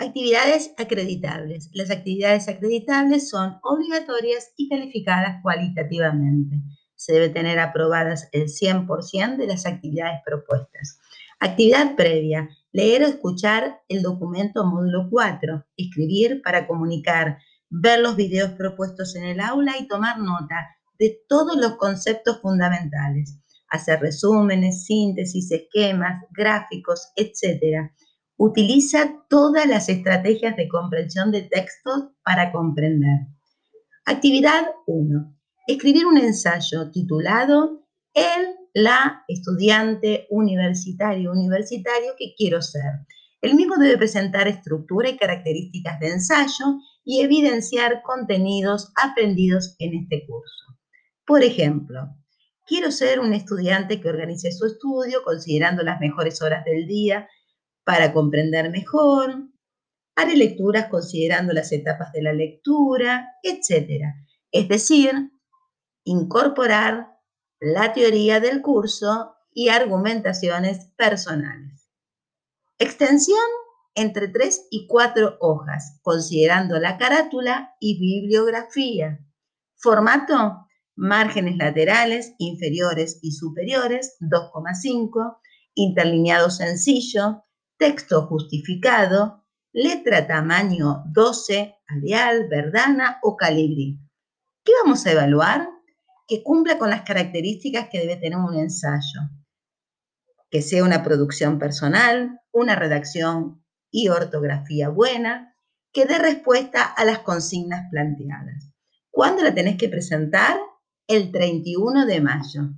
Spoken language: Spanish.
Actividades acreditables. Las actividades acreditables son obligatorias y calificadas cualitativamente. Se debe tener aprobadas el 100% de las actividades propuestas. Actividad previa. Leer o escuchar el documento módulo 4. Escribir para comunicar. Ver los videos propuestos en el aula y tomar nota de todos los conceptos fundamentales. Hacer resúmenes, síntesis, esquemas, gráficos, etc. Utiliza todas las estrategias de comprensión de textos para comprender. Actividad 1. Escribir un ensayo titulado El, la estudiante universitario, universitario que quiero ser. El mismo debe presentar estructura y características de ensayo y evidenciar contenidos aprendidos en este curso. Por ejemplo, quiero ser un estudiante que organice su estudio considerando las mejores horas del día para comprender mejor, haré lecturas considerando las etapas de la lectura, etc. Es decir, incorporar la teoría del curso y argumentaciones personales. Extensión entre 3 y 4 hojas, considerando la carátula y bibliografía. Formato márgenes laterales, inferiores y superiores, 2,5, interlineado sencillo, texto justificado, letra tamaño 12, Arial, Verdana o Calibri. ¿Qué vamos a evaluar? Que cumpla con las características que debe tener un ensayo. Que sea una producción personal, una redacción y ortografía buena, que dé respuesta a las consignas planteadas. ¿Cuándo la tenés que presentar? el 31 de mayo.